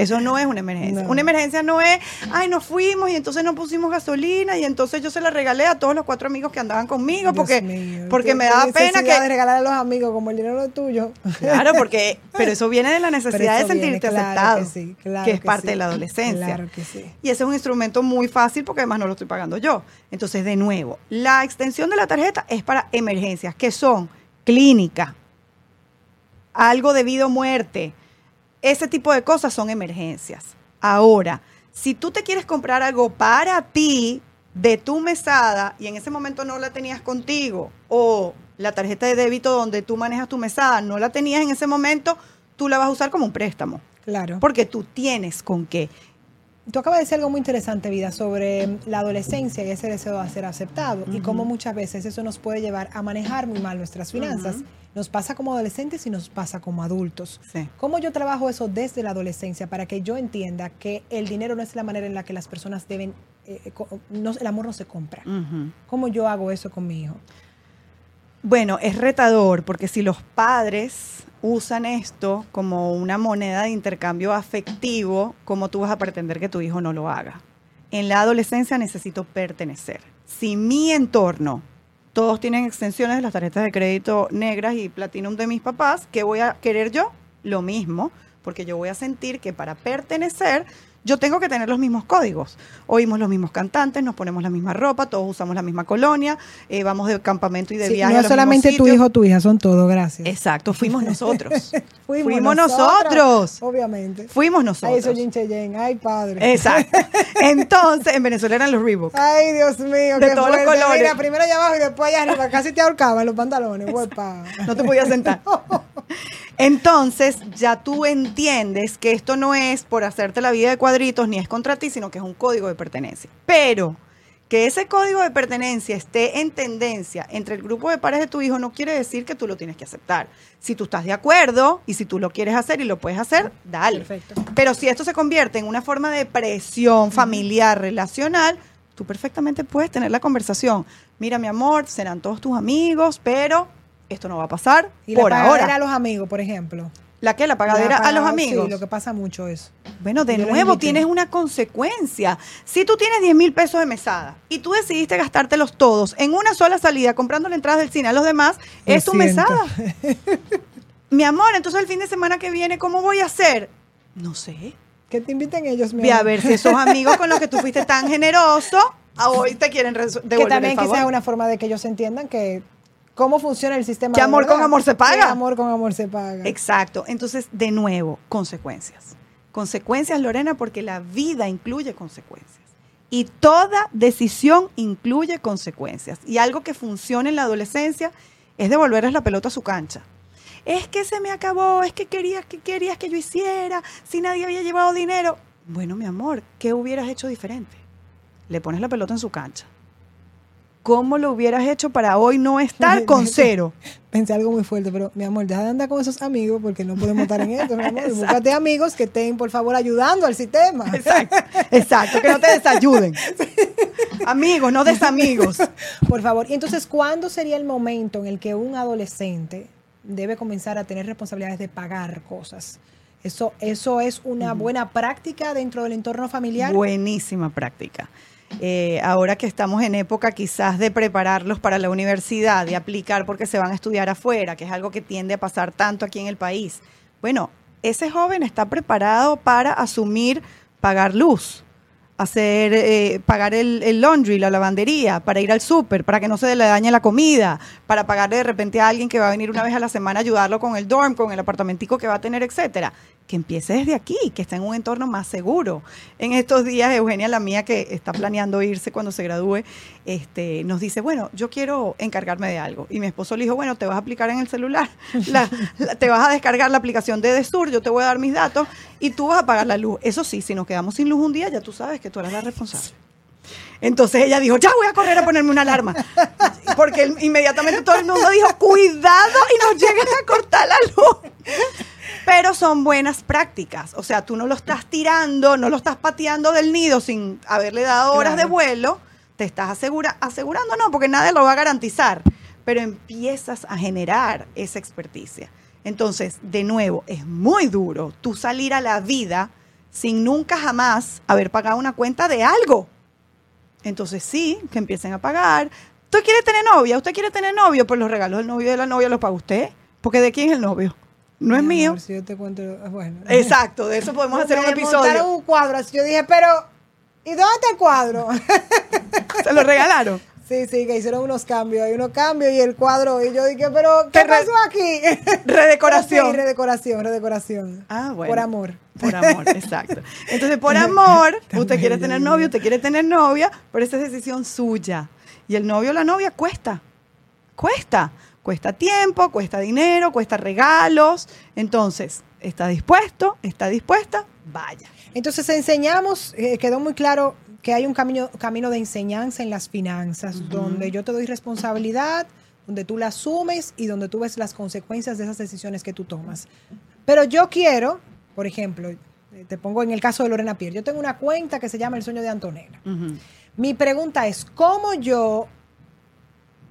Eso no es una emergencia. No. Una emergencia no es, ay, nos fuimos y entonces no pusimos gasolina y entonces yo se la regalé a todos los cuatro amigos que andaban conmigo Dios porque, mío, porque me daba pena necesidad de que... regalar a los amigos como el dinero es tuyo. Claro, porque, pero eso viene de la necesidad de viene, sentirte claro aceptado, que sí, claro que es que parte sí, de la adolescencia. claro que sí. Y ese es un instrumento muy fácil porque además no lo estoy pagando yo. Entonces, de nuevo, la extensión de la tarjeta es para emergencias, que son clínica, algo debido a muerte. Ese tipo de cosas son emergencias. Ahora, si tú te quieres comprar algo para ti de tu mesada y en ese momento no la tenías contigo o la tarjeta de débito donde tú manejas tu mesada no la tenías en ese momento, tú la vas a usar como un préstamo Claro. porque tú tienes con qué. Tú acabas de decir algo muy interesante, Vida, sobre la adolescencia y ese deseo de ser aceptado y cómo muchas veces eso nos puede llevar a manejar muy mal nuestras finanzas. Nos pasa como adolescentes y nos pasa como adultos. Sí. ¿Cómo yo trabajo eso desde la adolescencia para que yo entienda que el dinero no es la manera en la que las personas deben, eh, no- el amor no se compra? ¿Cómo yo hago eso con mi hijo? Bueno, es retador porque si los padres usan esto como una moneda de intercambio afectivo, ¿cómo tú vas a pretender que tu hijo no lo haga? En la adolescencia necesito pertenecer. Si mi entorno, todos tienen extensiones de las tarjetas de crédito negras y platinum de mis papás, ¿qué voy a querer yo? Lo mismo, porque yo voy a sentir que para pertenecer yo tengo que tener los mismos códigos. Oímos los mismos cantantes, nos ponemos la misma ropa, todos usamos la misma colonia, eh, vamos de campamento y de Sí, viaje. a no los solamente tu hijo o tu hija, son todos, gracias. Exacto, fuimos nosotros. Fuimos, nosotros. Obviamente. Fuimos Ay, nosotros. eso Jin Cheyenne. Ay, padre. Exacto. Entonces, en Venezuela eran los Reebok. Ay, Dios mío. De qué todos los fuerte. colores. Mira, primero allá abajo y después allá arriba. Casi te ahorcaban los pantalones. Huepa. No te podías sentar. Entonces, ya tú entiendes que esto no es por hacerte la vida de cuadritos ni es contra ti, sino que es un código de pertenencia. Pero que ese código de pertenencia esté en tendencia entre el grupo de pares de tu hijo no quiere decir que tú lo tienes que aceptar. Si tú estás de acuerdo y si tú lo quieres hacer y lo puedes hacer, dale. Perfecto. Pero si esto se convierte en una forma de presión familiar, relacional, tú perfectamente puedes tener la conversación. Mira, mi amor, serán todos tus amigos, pero esto no va a pasar Y la por pagadera ahora. a los amigos, por ejemplo. ¿La qué? La pagadera La a los amigos. Sí, lo que pasa mucho es. Bueno, de Yo nuevo tienes una consecuencia. Si tú tienes 10 mil pesos de mesada y tú decidiste gastártelos todos en una sola salida comprando la entrada del cine a los demás, es tu siento. mesada. Mi amor, entonces el fin de semana que viene, ¿cómo voy a hacer? No sé. Que te inviten ellos, mi Ve a ver si esos amigos con los que tú fuiste tan generoso, a hoy te quieren resu- Que devolver también el favor. quizás es una forma de que ellos entiendan que cómo funciona el sistema. Que amor con amor se paga. Que amor con amor se paga. Exacto. Entonces, de nuevo, consecuencias. Consecuencias, Lorena, porque la vida incluye consecuencias. Y toda decisión incluye consecuencias. Y algo que funciona en la adolescencia es devolverles la pelota a su cancha. Es que se me acabó, es que querías que querías que yo hiciera, si nadie había llevado dinero. Bueno, mi amor, ¿qué hubieras hecho diferente? Le pones la pelota en su cancha. ¿Cómo lo hubieras hecho para hoy no estar con cero? Pensé algo muy fuerte, pero mi amor, deja de andar con esos amigos porque no podemos estar en esto, mi amor. Búscate amigos que estén, por favor, ayudando al sistema. Exacto, exacto, que no te desayuden. Amigos, no desamigos. Por favor. Y entonces, ¿cuándo sería el momento en el que un adolescente debe comenzar a tener responsabilidades de pagar cosas? Eso, eso es una buena práctica dentro del entorno familiar. Buenísima práctica. Eh, ahora que estamos en época quizás de prepararlos para la universidad, de aplicar porque se van a estudiar afuera, que es algo que tiende a pasar tanto aquí en el país. Bueno, ese joven está preparado para asumir pagar luz, hacer eh, pagar el, el laundry, la lavandería, para ir al súper, para que no se le dañe la comida, para pagarle de repente a alguien que va a venir una vez a la semana a ayudarlo con el dorm, con el apartamentico que va a tener, etcétera. Que empiece desde aquí, que está en un entorno más seguro. En estos días, Eugenia, la mía, que está planeando irse cuando se gradúe, este, nos dice, bueno, yo quiero encargarme de algo. Y mi esposo le dijo, bueno, te vas a aplicar en el celular, la- la- te vas a descargar la aplicación de Desur, yo te voy a dar mis datos y tú vas a pagar la luz. Eso sí, si nos quedamos sin luz un día, ya tú sabes que tú eres la responsable. Entonces ella dijo, ya voy a correr a ponerme una alarma. Porque inmediatamente todo el mundo dijo, cuidado y nos llegan a cortar la luz. Pero son buenas prácticas. O sea, tú no lo estás tirando, no lo estás pateando del nido sin haberle dado horas de vuelo. Te estás asegura, asegurando, no, porque nadie lo va a garantizar. Pero empiezas a generar esa experticia. Entonces, de nuevo, es muy duro tú salir a la vida sin nunca jamás haber pagado una cuenta de algo. Entonces sí, que empiecen a pagar. ¿Usted quiere tener novia? ¿Usted quiere tener novio? Pues los regalos del novio y de la novia los paga usted. Porque ¿de quién es el novio? No es Mi mío. amor, si yo te cuento, bueno. Exacto, de eso podemos hacer un episodio. un cuadro, así yo dije, pero ¿y dónde está el cuadro? Se lo regalaron. sí, sí, que hicieron unos cambios, hay unos cambios y el cuadro, y yo dije, pero ¿qué pasó aquí? Redecoración. Sí, redecoración, redecoración. Ah, bueno. Por amor. Por amor, exacto. Entonces, por amor, usted quiere tener novio, usted quiere tener novia, pero esa es decisión suya. Y el novio o la novia cuesta. Cuesta. Cuesta tiempo, cuesta dinero, cuesta regalos. Entonces, ¿está dispuesto? ¿Está dispuesta? Vaya. Entonces enseñamos, eh, quedó muy claro que hay un camino, camino de enseñanza en las finanzas, donde yo te doy responsabilidad, donde tú la asumes y donde tú ves las consecuencias de esas decisiones que tú tomas. Pero yo quiero, por ejemplo, te pongo en el caso de Lorena Pierre, yo tengo una cuenta que se llama El Sueño de Antonella. Mi pregunta es, ¿cómo yo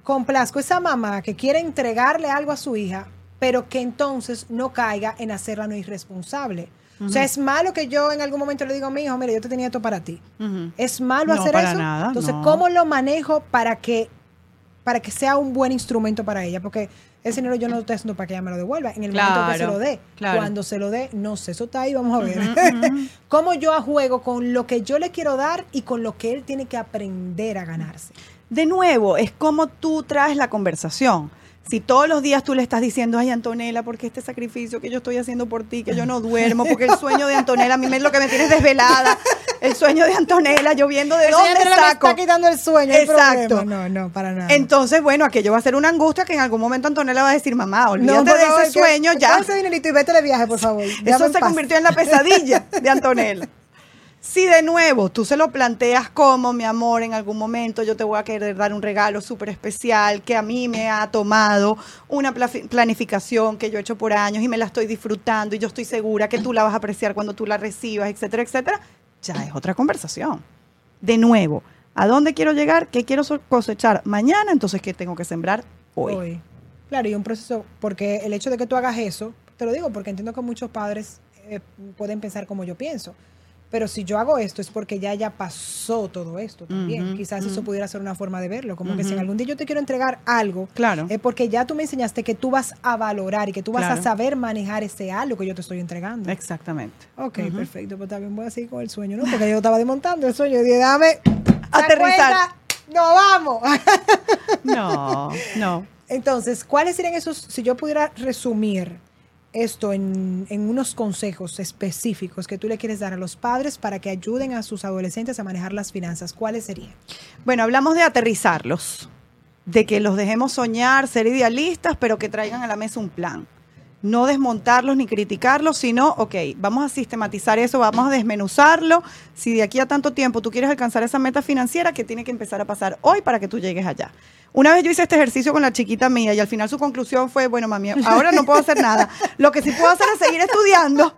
complazco a esa mamá que quiere entregarle algo a su hija, pero que entonces no caiga en hacerla no irresponsable? O sea, es malo que yo en algún momento le diga a mi hijo, mira, yo te tenía esto para ti. Ujú. ¿Es malo No, hacer para eso? nada, Entonces, no. ¿cómo lo manejo para que para que sea un buen instrumento para ella, porque ese dinero yo no lo estoy haciendo para que ella me lo devuelva en el momento que se lo dé. claro. Cuando se lo dé, no sé, eso está ahí, vamos a ver. Cómo yo juego con lo que yo le quiero dar y con lo que él tiene que aprender a ganarse. De nuevo, es como tú traes la conversación. Si todos los días tú le estás diciendo, ay Antonella, porque este sacrificio que yo estoy haciendo por ti, que yo no duermo, porque el sueño de Antonella, a mí me es lo que me tienes desvelada, el sueño de Antonella, yo viendo de Esa dónde saco. está quitando el sueño. el Exacto. No, no, para nada. Entonces, bueno, aquello va a ser una angustia que en algún momento Antonella va a decir, mamá, No, olvídate por de favor, ese sueño ya. ese dinerito y vete de viaje, por favor. Eso se convirtió en la pesadilla de Antonella. Si de nuevo tú se lo planteas como, mi amor, en algún momento yo te voy a querer dar un regalo súper especial que a mí me ha tomado una planificación que yo he hecho por años y me la estoy disfrutando y yo estoy segura que tú la vas a apreciar cuando tú la recibas, etcétera, etcétera, ya es otra conversación. De nuevo, ¿a dónde quiero llegar? ¿Qué quiero cosechar mañana? Entonces, ¿qué tengo que sembrar hoy? Hoy. Claro, y un proceso, porque el hecho de que tú hagas eso, te lo digo porque entiendo que muchos padres eh, pueden pensar como yo pienso. Pero si yo hago esto es porque ya ya pasó todo esto también. Quizás eso pudiera ser una forma de verlo. Como que si en algún día yo te quiero entregar algo, Claro. es porque ya tú me enseñaste que tú vas a valorar y que tú vas Claro. a saber manejar ese algo que yo te estoy entregando. Exactamente. Ok, perfecto. Pues también voy a seguir con el sueño, ¿no? Porque yo estaba desmontando el sueño y dije, dame. Aterrizar. ¡No vamos! No, no. Entonces, ¿cuáles serían esos, si yo pudiera resumir esto en, en unos consejos específicos que tú le quieres dar a los padres para que ayuden a sus adolescentes a manejar las finanzas, ¿cuáles serían? Bueno, hablamos de aterrizarlos, de que los dejemos soñar, ser idealistas, pero que traigan a la mesa un plan. No desmontarlos ni criticarlos, sino, ok, vamos a sistematizar eso, vamos a desmenuzarlo. Si de aquí a tanto tiempo tú quieres alcanzar esa meta financiera, ¿qué tiene que empezar a pasar hoy para que tú llegues allá? Una vez yo hice este ejercicio con la chiquita mía y al final su conclusión fue, bueno, mami, ahora no puedo hacer nada. Lo que sí puedo hacer es seguir estudiando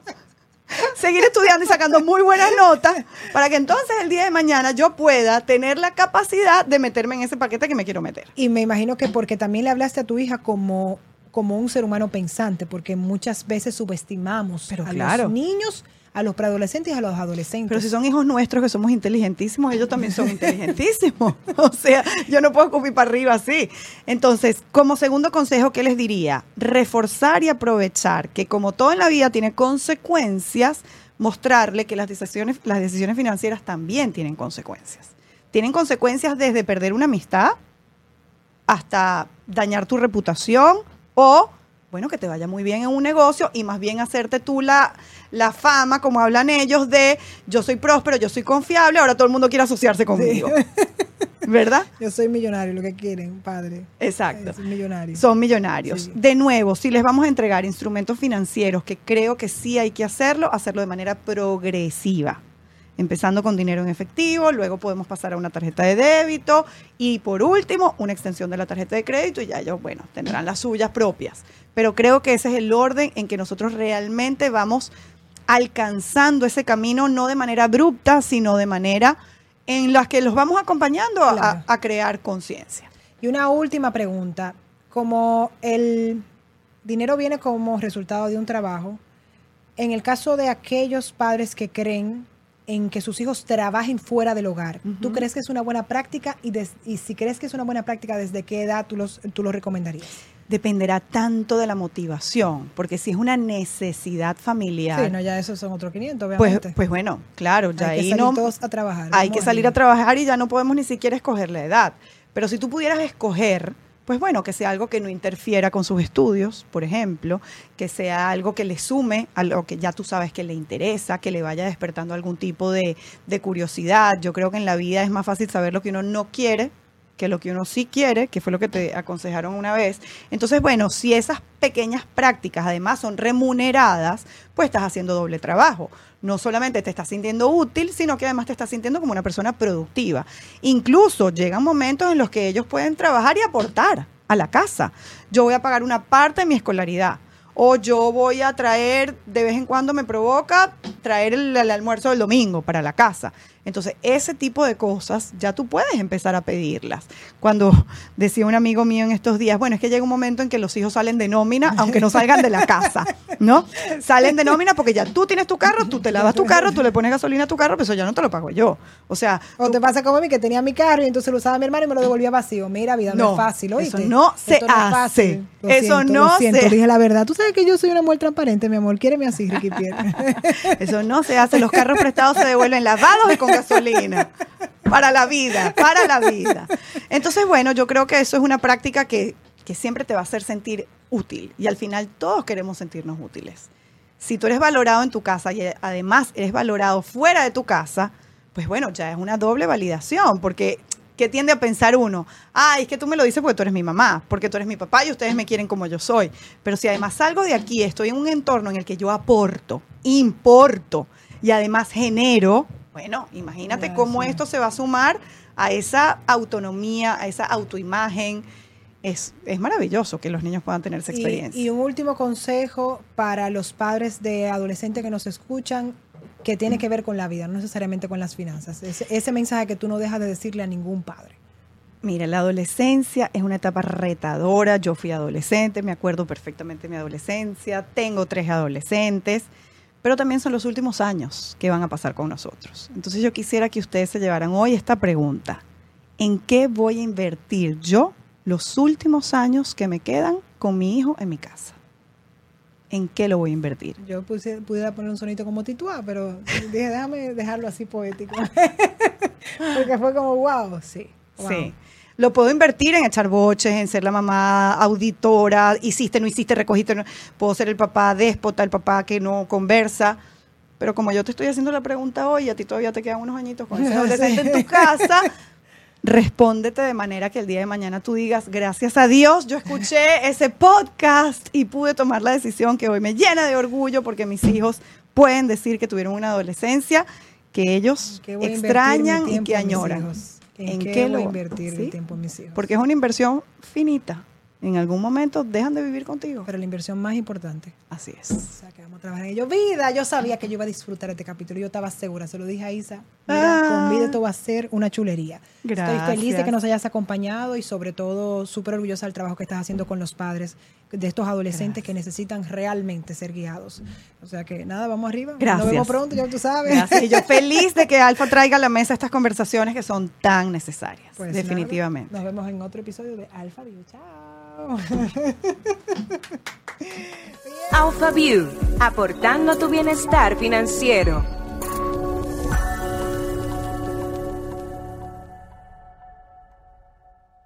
seguir estudiando y sacando muy buenas notas para que entonces el día de mañana yo pueda tener la capacidad de meterme en ese paquete que me quiero meter. Y me imagino que porque también le hablaste a tu hija como, como un ser humano pensante, porque muchas veces subestimamos Pero a claro. los niños, a los preadolescentes y a los adolescentes. Pero si son hijos nuestros que somos inteligentísimos, ellos también son inteligentísimos. O sea, yo no puedo escupir para arriba así. Entonces, como segundo consejo, ¿qué les diría? Reforzar y aprovechar que como todo en la vida tiene consecuencias, mostrarle que las decisiones, las decisiones financieras también tienen consecuencias. Tienen consecuencias desde perder una amistad hasta dañar tu reputación o, bueno, que te vaya muy bien en un negocio y más bien hacerte tú la, la fama, como hablan ellos, de yo soy próspero, yo soy confiable, ahora todo el mundo quiere asociarse conmigo. ¿Verdad? Yo soy millonario, lo que quieren, padre. Exacto. Millonario. Son millonarios. Sí. De nuevo, si les vamos a entregar instrumentos financieros, que creo que sí hay que hacerlo, hacerlo de manera progresiva. Empezando con dinero en efectivo, luego podemos pasar a una tarjeta de débito y por último una extensión de la tarjeta de crédito y ya ellos, bueno, tendrán las suyas propias. Pero creo que ese es el orden en que nosotros realmente vamos alcanzando ese camino, no de manera abrupta, sino de manera en la que los vamos acompañando a- Claro. a, a crear conciencia. Y una última pregunta. Como el dinero viene como resultado de un trabajo, en el caso de aquellos padres que creen en que sus hijos trabajen fuera del hogar, ¿tú crees que es una buena práctica? Y, des- y si crees que es una buena práctica, ¿desde qué edad tú, los, tú lo recomendarías? dependerá tanto de la motivación, porque si es una necesidad familiar, Sí, no, ya esos son otros 500, pues, obviamente. pues bueno, claro, ya hay que salir no todos a trabajar. hay que salir a trabajar y ya no podemos ni siquiera escoger la edad. Pero si tú pudieras escoger, pues bueno, que sea algo que no interfiera con sus estudios, por ejemplo, que sea algo que le sume a lo que ya tú sabes que le interesa, que le vaya despertando algún tipo de, de curiosidad. Yo creo que en la vida es más fácil saber lo que uno no quiere que lo que uno sí quiere, que fue lo que te aconsejaron una vez. Entonces, bueno, si esas pequeñas prácticas además son remuneradas, pues estás haciendo doble trabajo. No solamente te estás sintiendo útil, sino que además te estás sintiendo como una persona productiva. Incluso llegan momentos en los que ellos pueden trabajar y aportar a la casa. Yo voy a pagar una parte de mi escolaridad. O yo voy a traer, de vez en cuando me provoca, traer el, el almuerzo del domingo para la casa. Entonces, ese tipo de cosas ya tú puedes empezar a pedirlas. Cuando decía un amigo mío en estos días, bueno, es que llega un momento en que los hijos salen de nómina, aunque no salgan de la casa, ¿no? Salen de nómina porque ya tú tienes tu carro, tú te lavas tu carro, tú le pones gasolina a tu carro, pero eso ya no te lo pago yo. O sea, O tú- te pasa como a mí, que tenía mi carro y entonces lo usaba mi hermano y me lo devolvía vacío. Mira, vida, no, No, es fácil, ¿oíste? eso no se Esto no es hace. fácil. Lo Eso siento, no lo siento, se- dije la verdad. Tú sabes que yo soy una mujer transparente, mi amor. Quiéreme así, Ricky Pierre. Eso no se hace. Los carros prestados se devuelven lavados y con gasolina. Para la vida, para la vida. Entonces, bueno, yo creo que eso es una práctica que, que siempre te va a hacer sentir útil. Y al final todos queremos sentirnos útiles. Si tú eres valorado en tu casa y además eres valorado fuera de tu casa, pues bueno, ya es una doble validación. Porque, ¿qué tiende a pensar uno? Ah, es que tú me lo dices porque tú eres mi mamá, porque tú eres mi papá y ustedes me quieren como yo soy. Pero si además salgo de aquí, estoy en un entorno en el que yo aporto, importo y además genero, bueno, imagínate cómo esto se va a sumar a esa autonomía, a esa autoimagen. Es, es maravilloso que los niños puedan tener esa experiencia. y un último consejo para los padres de adolescentes que nos escuchan que tiene que ver con la vida, no necesariamente con las finanzas. Ese, ese mensaje que tú no dejas de decirle a ningún padre. Mira, la adolescencia es una etapa retadora. Yo fui adolescente, me acuerdo perfectamente de mi adolescencia. Tengo tres adolescentes, pero también son los últimos años que van a pasar con nosotros. Entonces yo quisiera que ustedes se llevaran hoy esta pregunta. ¿En qué voy a invertir yo los últimos años que me quedan con mi hijo en mi casa? ¿En qué lo voy a invertir? Yo puse, pudiera poner un sonito como tituá, pero dije, déjame dejarlo así poético. Porque fue como, wow, sí. wow. Sí. Lo puedo invertir en echar boches, en ser la mamá auditora, hiciste, no hiciste, recogiste, no. Puedo ser el papá déspota, el papá que no conversa. Pero como yo te estoy haciendo la pregunta hoy, a ti todavía te quedan unos añitos con ese adolescente en tu casa, respóndete de manera que el día de mañana tú digas, gracias a Dios, yo escuché ese podcast y pude tomar la decisión que hoy me llena de orgullo porque mis hijos pueden decir que tuvieron una adolescencia que ellos ¿En qué voy a invertir extrañan y que añoran. ¿En, ¿En qué, qué voy a lo- invertir sí? el tiempo mis hijos? Porque es una inversión finita. En algún momento dejan de vivir contigo. Pero la inversión más importante. Así es. O sea, que vamos a trabajar en ello. Vida, yo sabía que yo iba a disfrutar este capítulo. Yo estaba segura, se lo dije a Isa. Mira, Ah. con vida esto va a ser una chulería. Estoy feliz de Gracias. que nos hayas acompañado y sobre todo súper orgullosa del trabajo que estás haciendo con los padres de estos adolescentes que necesitan realmente ser guiados. O sea que nada, vamos arriba. Gracias. Nos vemos pronto, ya tú sabes. Gracias. Y yo feliz de que Alfa traiga a la mesa estas conversaciones que son tan necesarias. Pues definitivamente. nada, nos vemos en otro episodio de Alfa View. Chao. Alpha View, aportando tu bienestar financiero.